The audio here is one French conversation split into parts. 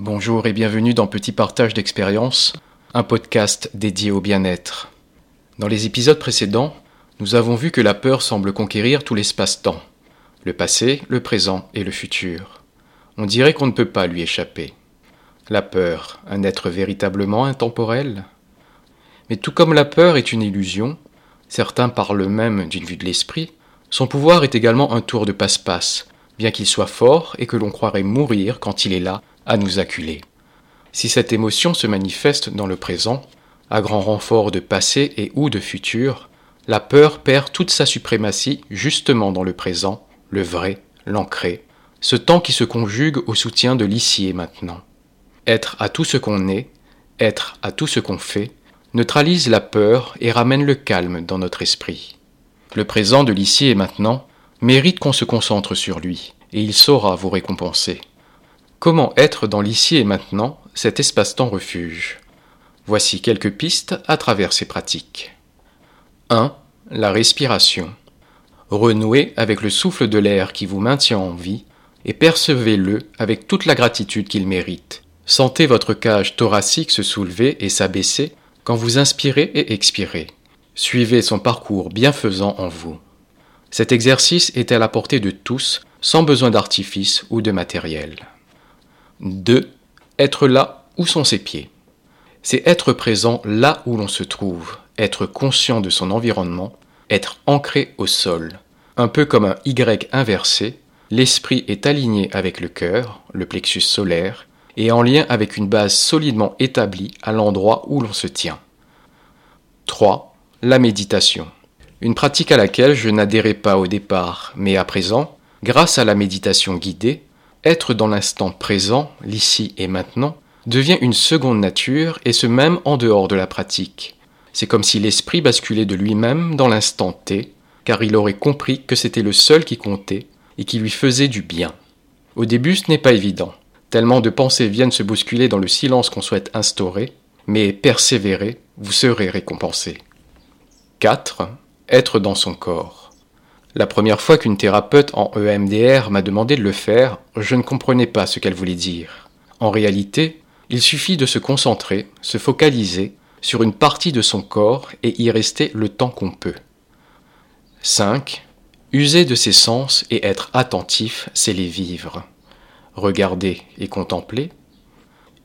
Bonjour et bienvenue dans Petit Partage d'expérience, un podcast dédié au bien-être. Dans les épisodes précédents, nous avons vu que la peur semble conquérir tout l'espace-temps, le passé, le présent et le futur. On dirait qu'on ne peut pas lui échapper. La peur, un être véritablement intemporel Mais tout comme la peur est une illusion, certains parlent même d'une vue de l'esprit, son pouvoir est également un tour de passe-passe, bien qu'il soit fort et que l'on croirait mourir quand il est là à nous acculer. Si cette émotion se manifeste dans le présent, à grand renfort de passé et ou de futur, la peur perd toute sa suprématie justement dans le présent, le vrai, l'ancré, ce temps qui se conjugue au soutien de l'ici et maintenant. Être à tout ce qu'on est, être à tout ce qu'on fait, neutralise la peur et ramène le calme dans notre esprit. Le présent de l'ici et maintenant mérite qu'on se concentre sur lui, et il saura vous récompenser. Comment être dans l'ici et maintenant cet espace-temps refuge? Voici quelques pistes à travers ces pratiques. 1. La respiration. Renouez avec le souffle de l'air qui vous maintient en vie et percevez-le avec toute la gratitude qu'il mérite. Sentez votre cage thoracique se soulever et s'abaisser quand vous inspirez et expirez. Suivez son parcours bienfaisant en vous. Cet exercice est à la portée de tous, sans besoin d'artifice ou de matériel. 2. Être là où sont ses pieds. C'est être présent là où l'on se trouve, être conscient de son environnement, être ancré au sol. Un peu comme un Y inversé, l'esprit est aligné avec le cœur, le plexus solaire, et en lien avec une base solidement établie à l'endroit où l'on se tient. 3. La méditation. Une pratique à laquelle je n'adhérais pas au départ, mais à présent, grâce à la méditation guidée, être dans l'instant présent, l'ici et maintenant, devient une seconde nature et ce même en dehors de la pratique. C'est comme si l'esprit basculait de lui-même dans l'instant T, car il aurait compris que c'était le seul qui comptait et qui lui faisait du bien. Au début, ce n'est pas évident, tellement de pensées viennent se bousculer dans le silence qu'on souhaite instaurer, mais persévérez, vous serez récompensé. 4. Être dans son corps. La première fois qu'une thérapeute en EMDR m'a demandé de le faire, je ne comprenais pas ce qu'elle voulait dire. En réalité, il suffit de se concentrer, se focaliser sur une partie de son corps et y rester le temps qu'on peut. 5. User de ses sens et être attentif, c'est les vivre. Regardez et contemplez.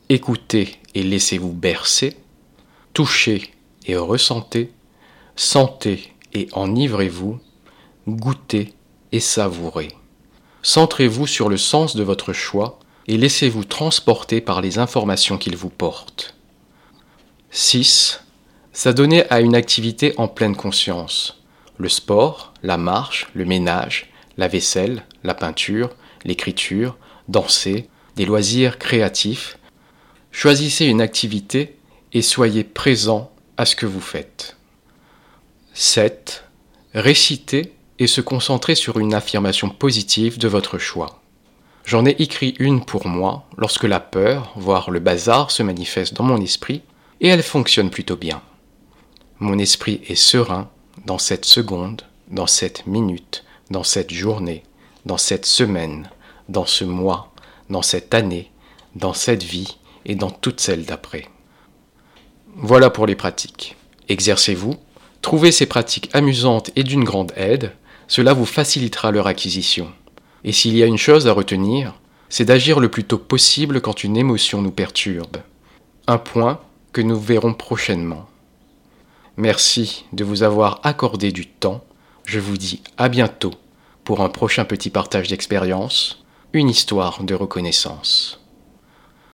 Écoutez et laissez-vous bercer. Touchez et ressentez. Sentez et enivrez-vous goûtez et savourez. Centrez-vous sur le sens de votre choix et laissez-vous transporter par les informations qu'il vous porte. 6. S'adonner à une activité en pleine conscience. Le sport, la marche, le ménage, la vaisselle, la peinture, l'écriture, danser, des loisirs créatifs. Choisissez une activité et soyez présent à ce que vous faites. 7. Récitez et se concentrer sur une affirmation positive de votre choix. J'en ai écrit une pour moi lorsque la peur, voire le bazar, se manifeste dans mon esprit, et elle fonctionne plutôt bien. Mon esprit est serein dans cette seconde, dans cette minute, dans cette journée, dans cette semaine, dans ce mois, dans cette année, dans cette vie et dans toutes celles d'après. Voilà pour les pratiques. Exercez-vous, trouvez ces pratiques amusantes et d'une grande aide, cela vous facilitera leur acquisition. Et s'il y a une chose à retenir, c'est d'agir le plus tôt possible quand une émotion nous perturbe. Un point que nous verrons prochainement. Merci de vous avoir accordé du temps. Je vous dis à bientôt pour un prochain petit partage d'expérience, une histoire de reconnaissance.